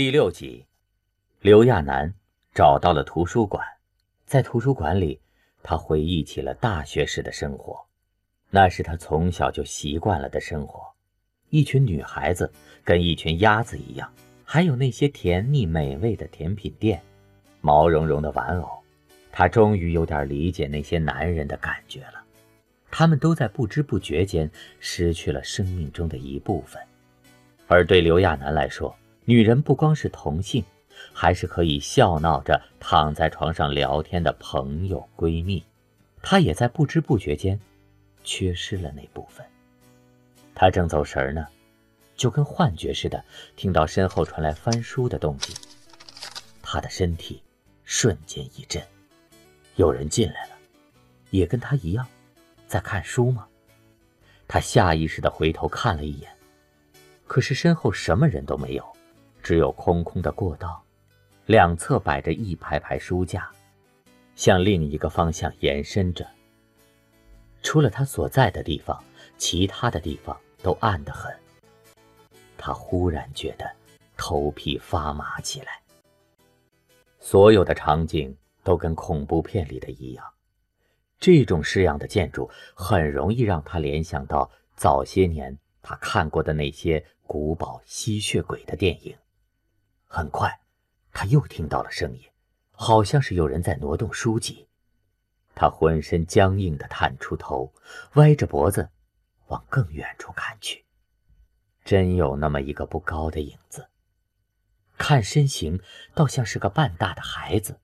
第六集，刘亚楠找到了图书馆，在图书馆里，他回忆起了大学时的生活，那是他从小就习惯了的生活。一群女孩子跟一群鸭子一样，还有那些甜腻美味的甜品店，毛茸茸的玩偶。他终于有点理解那些男人的感觉了，他们都在不知不觉间失去了生命中的一部分。而对刘亚楠来说，女人不光是同性，还是可以笑闹着躺在床上聊天的朋友闺蜜。她也在不知不觉间缺失了那部分。他正走神呢，就跟幻觉似的，听到身后传来翻书的动静。他的身体瞬间一震，有人进来了，也跟他一样，在看书吗？他下意识地回头看了一眼。可是身后什么人都没有，只有空空的过道，两侧摆着一排排书架，向另一个方向延伸着。除了他所在的地方，其他的地方都暗得很。他忽然觉得头皮发麻起来。所有的场景都跟恐怖片里的一样，这种式样的建筑很容易让他联想到早些年他看过的那些。古堡吸血鬼的电影，很快，他又听到了声音，好像是有人在挪动书籍。他浑身僵硬地探出头，歪着脖子往更远处看去。真有那么一个不高的影子，看身形倒像是个半大的孩子，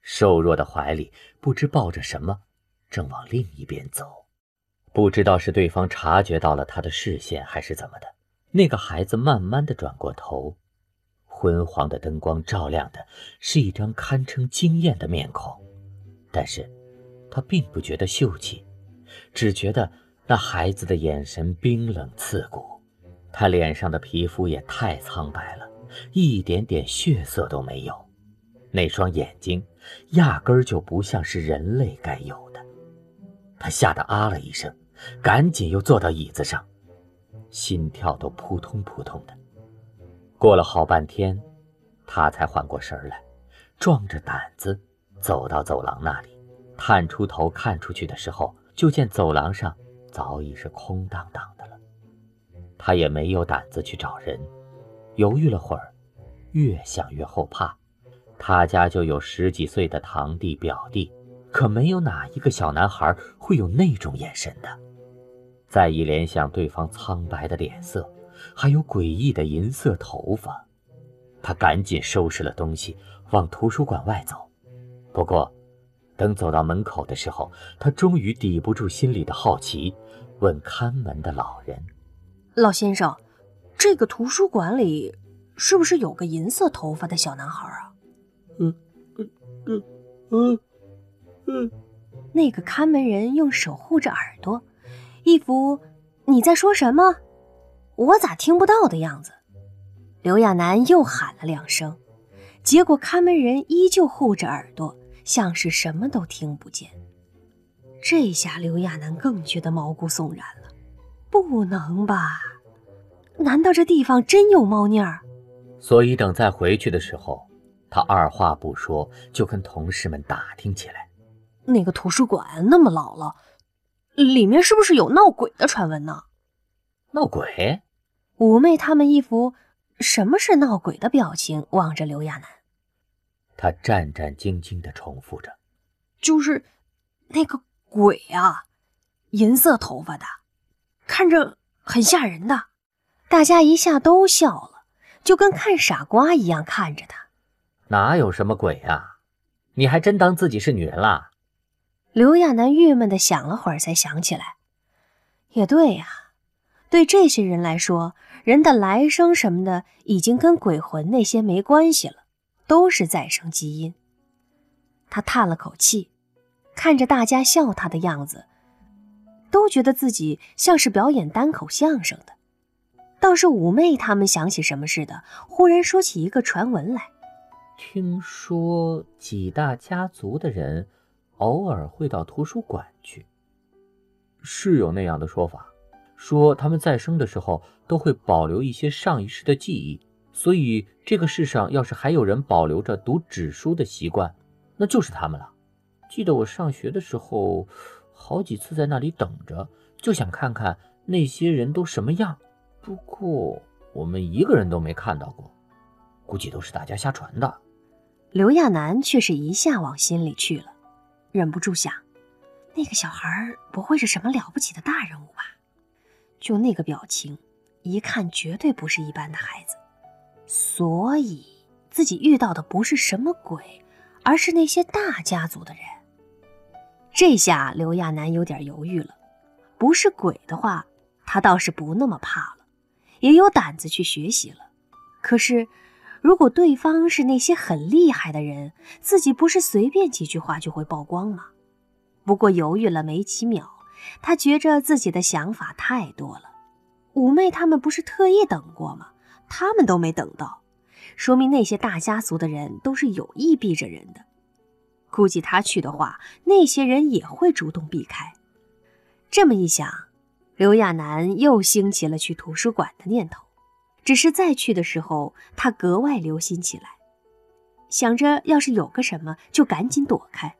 瘦弱的怀里不知抱着什么，正往另一边走。不知道是对方察觉到了他的视线，还是怎么的。那个孩子慢慢的转过头，昏黄的灯光照亮的是一张堪称惊艳的面孔，但是，他并不觉得秀气，只觉得那孩子的眼神冰冷刺骨，他脸上的皮肤也太苍白了，一点点血色都没有，那双眼睛压根就不像是人类该有的，他吓得啊了一声，赶紧又坐到椅子上。心跳都扑通扑通的，过了好半天，他才缓过神来，壮着胆子走到走廊那里，探出头看出去的时候，就见走廊上早已是空荡荡的了。他也没有胆子去找人，犹豫了会儿，越想越后怕。他家就有十几岁的堂弟表弟，可没有哪一个小男孩会有那种眼神的。再一联想对方苍白的脸色，还有诡异的银色头发，他赶紧收拾了东西，往图书馆外走。不过，等走到门口的时候，他终于抵不住心里的好奇，问看门的老人：“老先生，这个图书馆里是不是有个银色头发的小男孩啊？”“嗯嗯嗯嗯嗯。”那个看门人用手护着耳朵。一副，你在说什么？我咋听不到的样子？刘亚楠又喊了两声，结果看门人依旧护着耳朵，像是什么都听不见。这下刘亚楠更觉得毛骨悚然了。不能吧？难道这地方真有猫腻儿？所以等再回去的时候，他二话不说就跟同事们打听起来。那个图书馆那么老了。里面是不是有闹鬼的传闻呢？闹鬼？五妹他们一副什么是闹鬼的表情，望着刘亚楠。他战战兢兢地重复着：“就是那个鬼啊，银色头发的，看着很吓人的。”大家一下都笑了，就跟看傻瓜一样看着他。哪有什么鬼啊？你还真当自己是女人啦？刘亚楠郁闷的想了会儿，才想起来，也对呀，对这些人来说，人的来生什么的已经跟鬼魂那些没关系了，都是再生基因。他叹了口气，看着大家笑他的样子，都觉得自己像是表演单口相声的。倒是五妹他们想起什么似的，忽然说起一个传闻来，听说几大家族的人。偶尔会到图书馆去，是有那样的说法，说他们在生的时候都会保留一些上一世的记忆，所以这个世上要是还有人保留着读纸书的习惯，那就是他们了。记得我上学的时候，好几次在那里等着，就想看看那些人都什么样。不过我们一个人都没看到过，估计都是大家瞎传的。刘亚楠却是一下往心里去了，忍不住想：那个小孩不会是什么了不起的大人物吧？就那个表情，一看绝对不是一般的孩子。所以自己遇到的不是什么鬼，而是那些大家族的人。这下刘亚楠有点犹豫了，不是鬼的话，他倒是不那么怕了，也有胆子去学习了。可是，如果对方是那些很厉害的人，自己不是随便几句话就会曝光吗？不过犹豫了没几秒，他觉着自己的想法太多了。五妹他们不是特意等过吗？他们都没等到，说明那些大家族的人都是有意避着人的。估计他去的话，那些人也会主动避开。这么一想，刘亚楠又兴起了去图书馆的念头。只是再去的时候，他格外留心起来，想着要是有个什么，就赶紧躲开。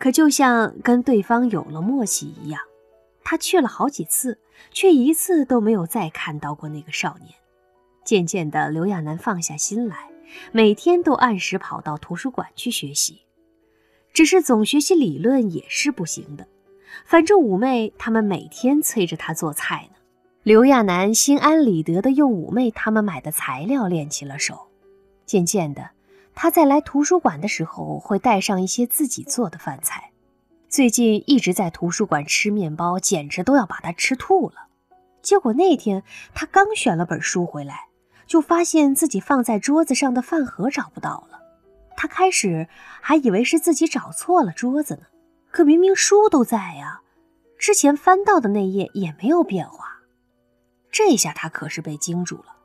可就像跟对方有了默契一样，他去了好几次，却一次都没有再看到过那个少年。渐渐的，刘亚楠放下心来，每天都按时跑到图书馆去学习。只是总学习理论也是不行的，反正五妹他们每天催着他做菜呢。刘亚楠心安理得地用五妹他们买的材料练起了手。渐渐的，他在来图书馆的时候会带上一些自己做的饭菜。最近一直在图书馆吃面包，简直都要把他吃吐了。结果那天他刚选了本书回来，就发现自己放在桌子上的饭盒找不到了。他开始还以为是自己找错了桌子呢，可明明书都在呀，之前翻到的那页也没有变化。这下他可是被惊住了，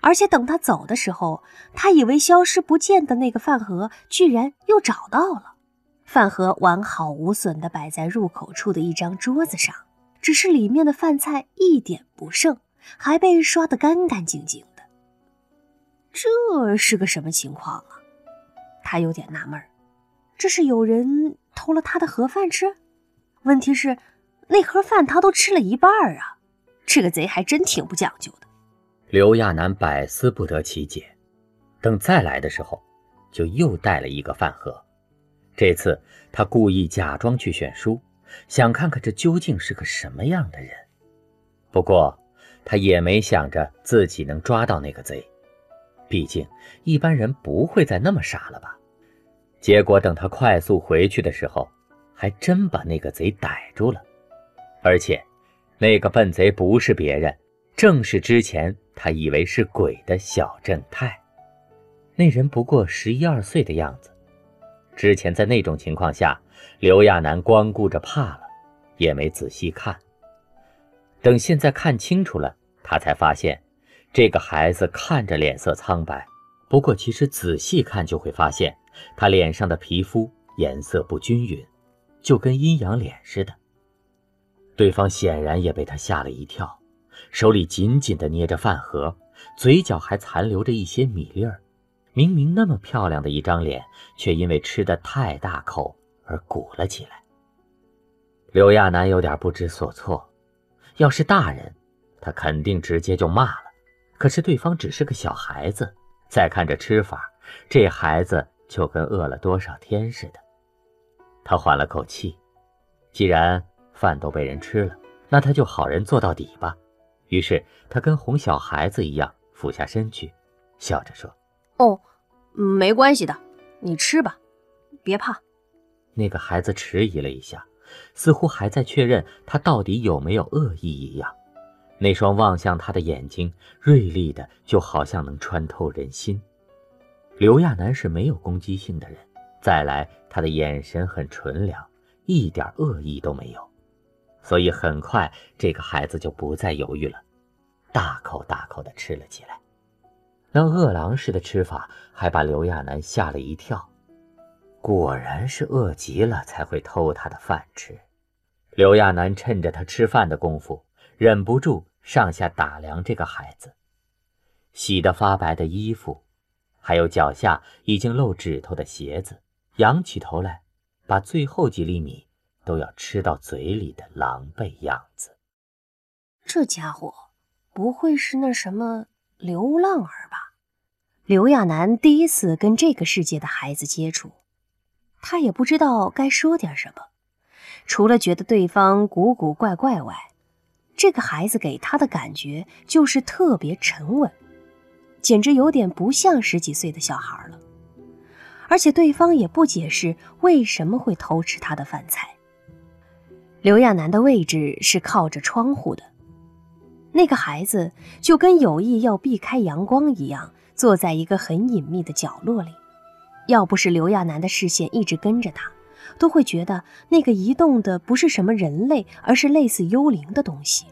而且等他走的时候，他以为消失不见的那个饭盒居然又找到了。饭盒完好无损地摆在入口处的一张桌子上，只是里面的饭菜一点不剩，还被刷得干干净净的。这是个什么情况啊？他有点纳闷这是有人偷了他的盒饭吃？问题是，那盒饭他都吃了一半啊！这个贼还真挺不讲究。刘亚楠百思不得其解。等再来的时候，就又带了一个饭盒。这次他故意假装去选书，想看看这究竟是个什么样的人。不过，他也没想着自己能抓到那个贼，毕竟一般人不会再那么傻了吧。结果等他快速回去的时候，还真把那个贼逮住了，而且，那个笨贼不是别人，正是之前他以为是鬼的小正太。那人不过十一二岁的样子，之前在那种情况下，刘亚楠光顾着怕了，也没仔细看。等现在看清楚了，他才发现，这个孩子看着脸色苍白，不过其实仔细看就会发现。他脸上的皮肤颜色不均匀，就跟阴阳脸似的。对方显然也被他吓了一跳，手里紧紧地捏着饭盒，嘴角还残留着一些米粒儿。明明那么漂亮的一张脸，却因为吃的太大口而鼓了起来。刘亚楠有点不知所措。要是大人，他肯定直接就骂了。可是对方只是个小孩子，再看这吃法，这孩子……就跟饿了多少天似的，他缓了口气。既然饭都被人吃了，那他就好人做到底吧。于是他跟哄小孩子一样俯下身去，笑着说：“哦，没关系的，你吃吧，别怕。”那个孩子迟疑了一下，似乎还在确认他到底有没有恶意一样。那双望向他的眼睛锐利的，就好像能穿透人心。刘亚楠是没有攻击性的人，再来，他的眼神很纯良，一点恶意都没有，所以很快这个孩子就不再犹豫了，大口大口的吃了起来。那饿狼似的吃法还把刘亚楠吓了一跳，果然是饿极了才会偷他的饭吃。刘亚楠趁着他吃饭的功夫，忍不住上下打量这个孩子。洗得发白的衣服，还有脚下已经露指头的鞋子，仰起头来，把最后几粒米都要吃到嘴里的狼狈样子。这家伙不会是那什么流浪儿吧？刘亚楠第一次跟这个世界的孩子接触，他也不知道该说点什么，除了觉得对方古古怪怪外，这个孩子给他的感觉就是特别沉稳。简直有点不像十几岁的小孩了，而且对方也不解释为什么会偷吃他的饭菜。刘亚楠的位置是靠着窗户的，那个孩子就跟有意要避开阳光一样，坐在一个很隐秘的角落里。要不是刘亚楠的视线一直跟着他，都会觉得那个移动的不是什么人类，而是类似幽灵的东西。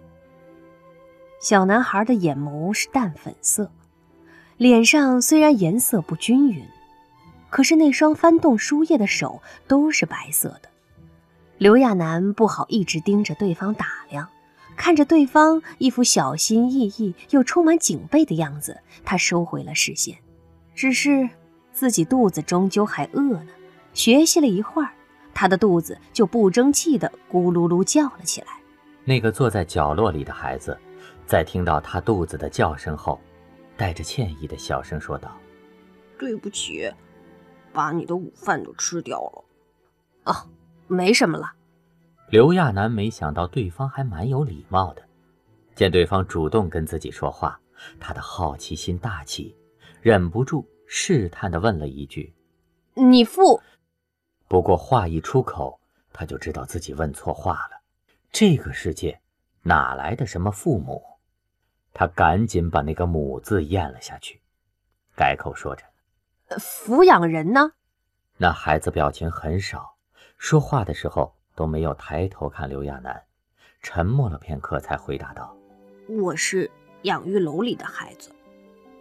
小男孩的眼眸是淡粉色。脸上虽然颜色不均匀，可是那双翻动书页的手都是白色的。刘亚楠不好一直盯着对方打量，看着对方一副小心翼翼又充满警备的样子，他收回了视线。只是自己肚子终究还饿呢，学习了一会儿，他的肚子就不争气的咕噜噜叫了起来。那个坐在角落里的孩子，在听到他肚子的叫声后。带着歉意的小声说道：“对不起，把你的午饭都吃掉了。”“哦，没什么了。”刘亚楠没想到对方还蛮有礼貌的，见对方主动跟自己说话，他的好奇心大起，忍不住试探的问了一句：“你父？”不过话一出口，他就知道自己问错话了。这个世界哪来的什么父母？他赶紧把那个“母”字咽了下去，改口说着：“抚养人呢？”那孩子表情很少，说话的时候都没有抬头看刘亚楠，沉默了片刻才回答道：“我是养育楼里的孩子。”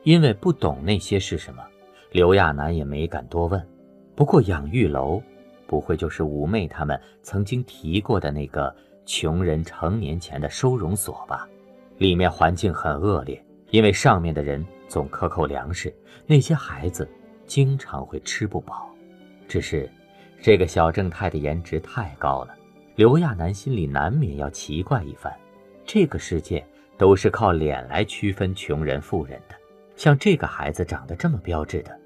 因为不懂那些是什么，刘亚楠也没敢多问。不过养育楼，不会就是五妹他们曾经提过的那个穷人成年前的收容所吧？里面环境很恶劣，因为上面的人总克扣粮食，那些孩子经常会吃不饱。只是这个小正太的颜值太高了，刘亚楠心里难免要奇怪一番。这个世界都是靠脸来区分穷人富人的，像这个孩子长得这么标致的，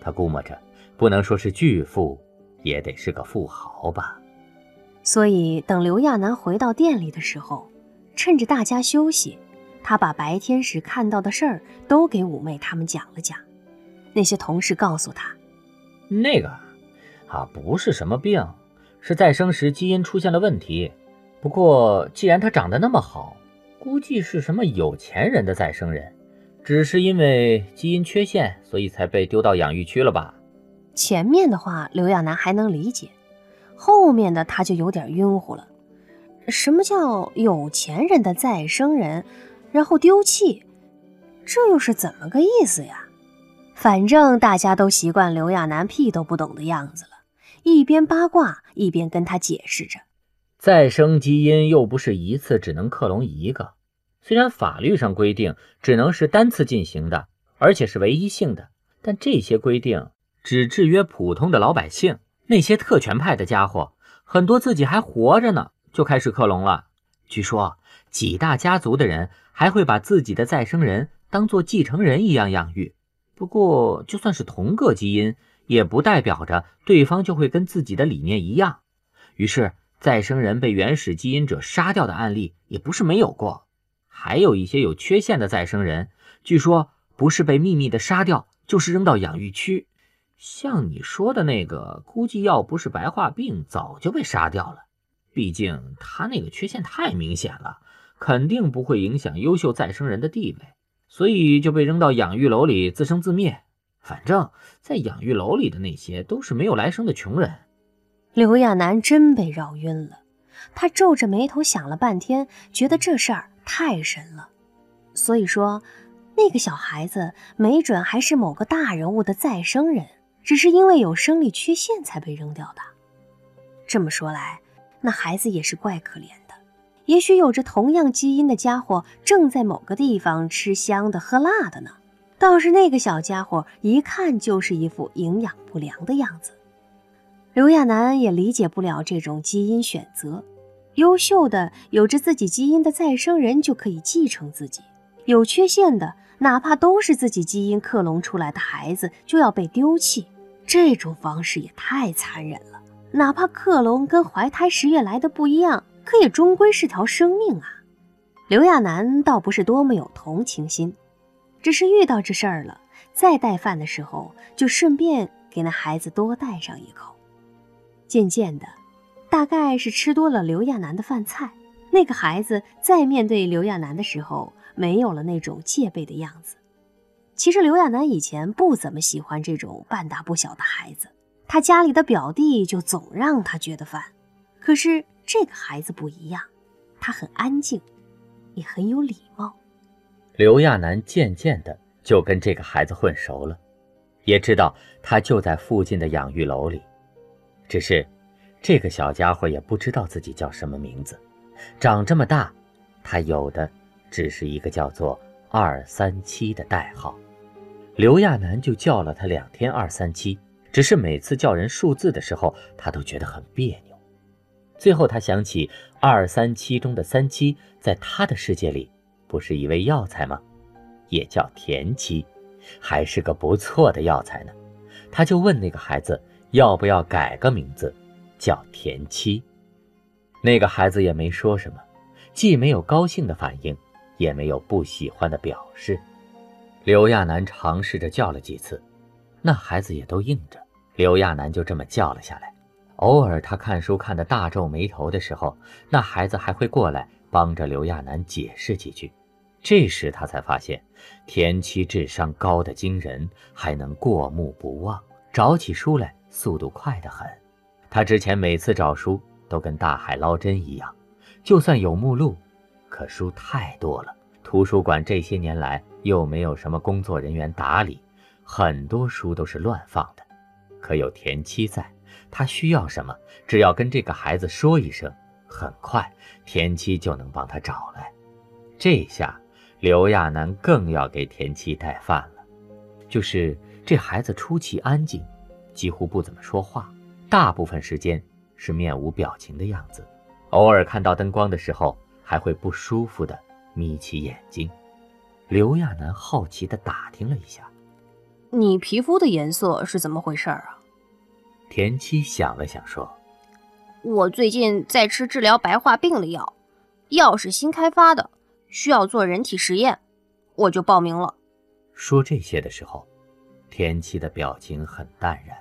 他估摸着不能说是巨富，也得是个富豪吧。所以等刘亚楠回到店里的时候。趁着大家休息，他把白天时看到的事儿都给五妹他们讲了讲。那些同事告诉他，那个啊不是什么病，是再生时基因出现了问题。不过既然他长得那么好，估计是什么有钱人的再生人，只是因为基因缺陷，所以才被丢到养育区了吧？前面的话刘亚楠还能理解，后面的他就有点晕乎了。什么叫有钱人的再生人，然后丢弃？这又是怎么个意思呀？反正大家都习惯刘亚楠屁都不懂的样子了，一边八卦一边跟他解释着：再生基因又不是一次只能克隆一个，虽然法律上规定只能是单次进行的，而且是唯一性的，但这些规定只制约普通的老百姓。那些特权派的家伙，很多自己还活着呢。就开始克隆了。据说几大家族的人还会把自己的再生人当做继承人一样养育。不过，就算是同个基因，也不代表着对方就会跟自己的理念一样。于是，再生人被原始基因者杀掉的案例也不是没有过。还有一些有缺陷的再生人，据说不是被秘密的杀掉，就是扔到养育区。像你说的那个，估计要不是白化病，早就被杀掉了。毕竟他那个缺陷太明显了，肯定不会影响优秀再生人的地位，所以就被扔到养育楼里自生自灭。反正，在养育楼里的那些都是没有来生的穷人。刘亚楠真被绕晕了，他皱着眉头想了半天，觉得这事儿太神了。所以说，那个小孩子没准还是某个大人物的再生人，只是因为有生理缺陷才被扔掉的。这么说来，那孩子也是怪可怜的，也许有着同样基因的家伙正在某个地方吃香的喝辣的呢。倒是那个小家伙一看就是一副营养不良的样子。刘亚楠也理解不了这种基因选择，优秀的有着自己基因的再生人就可以继承自己，有缺陷的哪怕都是自己基因克隆出来的孩子就要被丢弃，这种方式也太残忍了。哪怕克隆跟怀胎十月来的不一样，可也终归是条生命啊。刘亚楠倒不是多么有同情心，只是遇到这事儿了，再带饭的时候就顺便给那孩子多带上一口。渐渐的，大概是吃多了刘亚楠的饭菜，那个孩子在面对刘亚楠的时候，没有了那种戒备的样子。其实刘亚楠以前不怎么喜欢这种半大不小的孩子，他家里的表弟就总让他觉得烦。可是这个孩子不一样，他很安静，也很有礼貌。刘亚楠渐渐的就跟这个孩子混熟了，也知道他就在附近的养育楼里。只是，这个小家伙也不知道自己叫什么名字。长这么大，他有的只是一个叫做“二三七”的代号。刘亚楠就叫了他两天“二三七”，只是每次叫人数字的时候，他都觉得很别扭。最后，他想起“二三七”中的“三七”在他的世界里不是一味药材吗？也叫田七，还是个不错的药材呢。他就问那个孩子。要不要改个名字，叫田七？那个孩子也没说什么，既没有高兴的反应，也没有不喜欢的表示。刘亚楠尝试着叫了几次，那孩子也都应着。刘亚楠就这么叫了下来。偶尔他看书看得大皱眉头的时候，那孩子还会过来帮着刘亚楠解释几句。这时他才发现，田七智商高的惊人，还能过目不忘，找起书来。速度快得很，他之前每次找书都跟大海捞针一样，就算有目录，可书太多了。图书馆这些年来又没有什么工作人员打理，很多书都是乱放的。可有田七在，他需要什么，只要跟这个孩子说一声，很快田七就能帮他找来。这下刘亚楠更要给田七带饭了，就是这孩子出奇安静。几乎不怎么说话，大部分时间是面无表情的样子，偶尔看到灯光的时候，还会不舒服的眯起眼睛。刘亚楠好奇的打听了一下：“你皮肤的颜色是怎么回事啊？”田七想了想说：“我最近在吃治疗白化病的药，药是新开发的，需要做人体实验，我就报名了。”说这些的时候。田七的表情很淡然，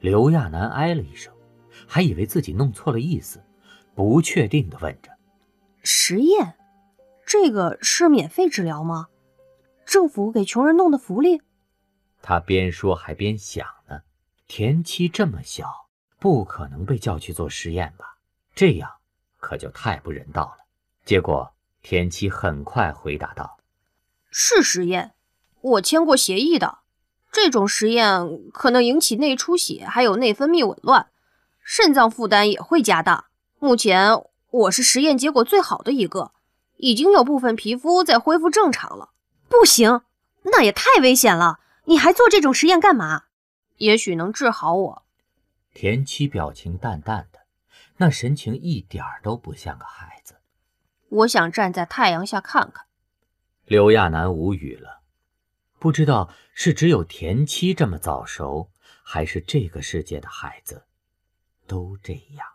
刘亚楠哎了一声，还以为自己弄错了意思，不确定的问着：“实验，这个是免费治疗吗？政府给穷人弄的福利？”他边说还边想呢。田七这么小，不可能被叫去做实验吧？这样可就太不人道了。结果田七很快回答道：“是实验，我签过协议的。”这种实验可能引起内出血，还有内分泌紊乱，肾脏负担也会加大。目前我是实验结果最好的一个，已经有部分皮肤在恢复正常了。不行，那也太危险了！你还做这种实验干嘛？也许能治好我。田七表情淡淡的，那神情一点都不像个孩子。我想站在太阳下看看。刘亚楠无语了。不知道是只有田七这么早熟，还是这个世界的孩子都这样。